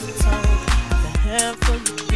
You just how I. You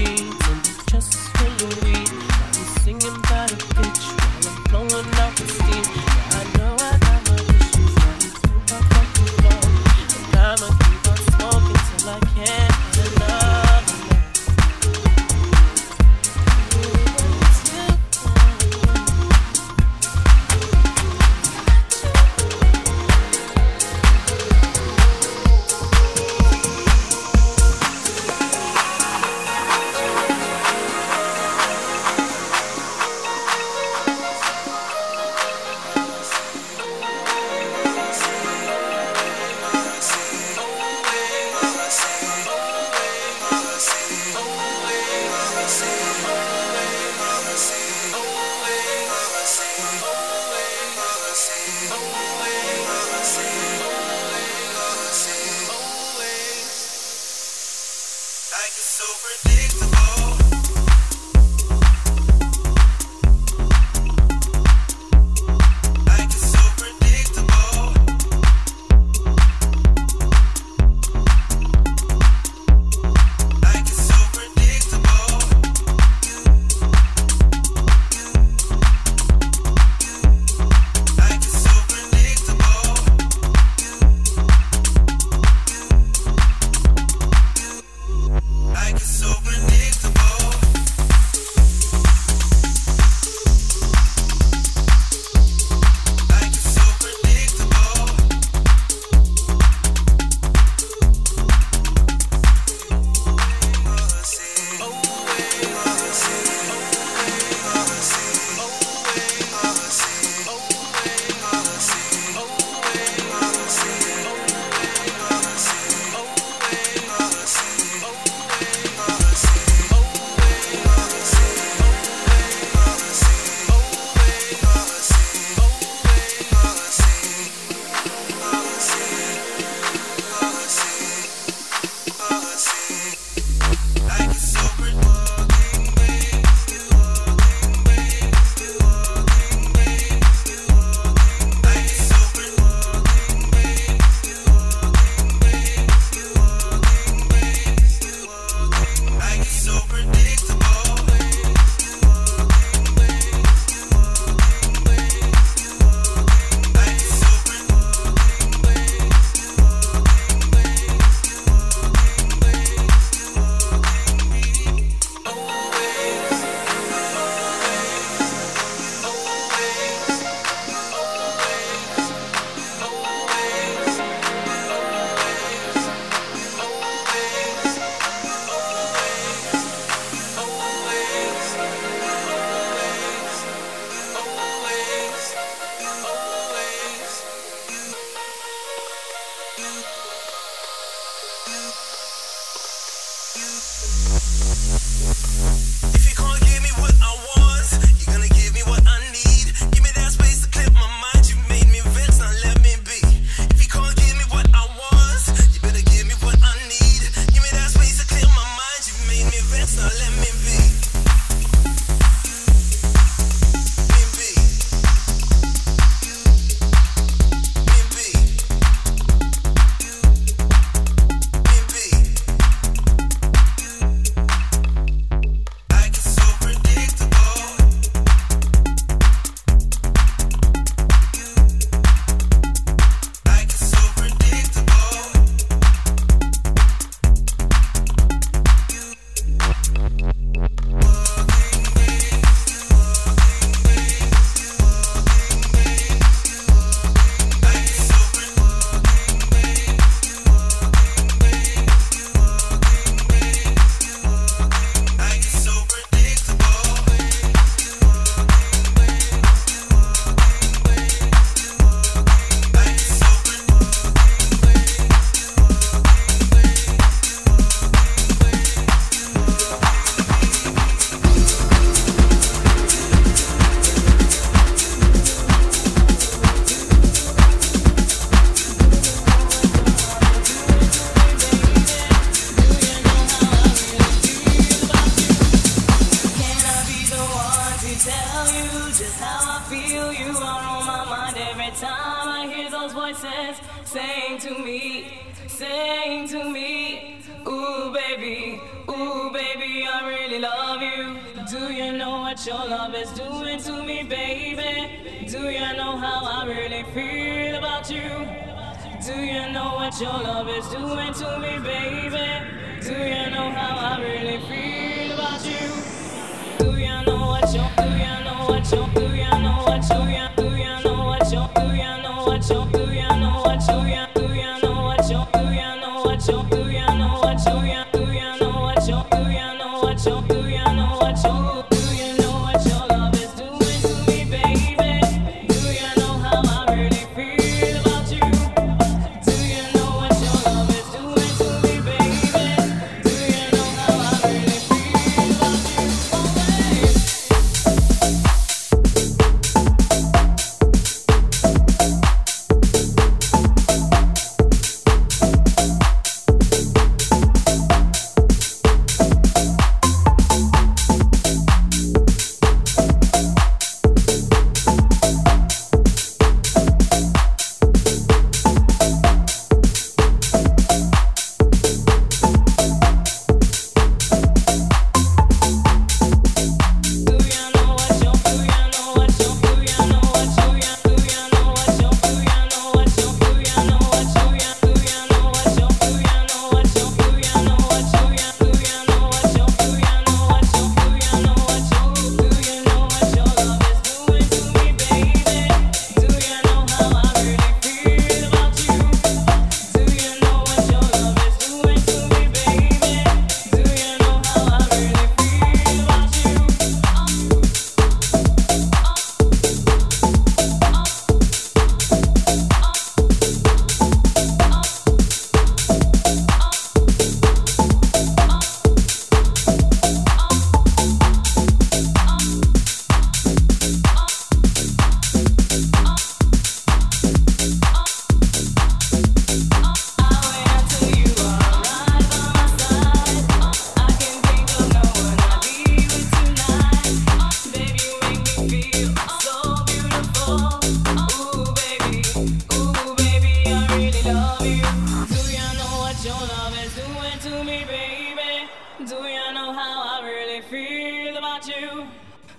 Do you know how I really feel about you?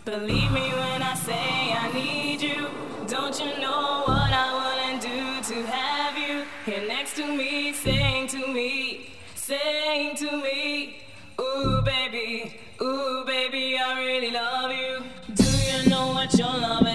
Believe me when I say I need you. Don't you know what I wouldn't do to have you here next to me, saying to me, saying to me, Ooh, baby, ooh, baby, I really love you. Do you know what your love is?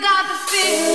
My body.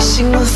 Single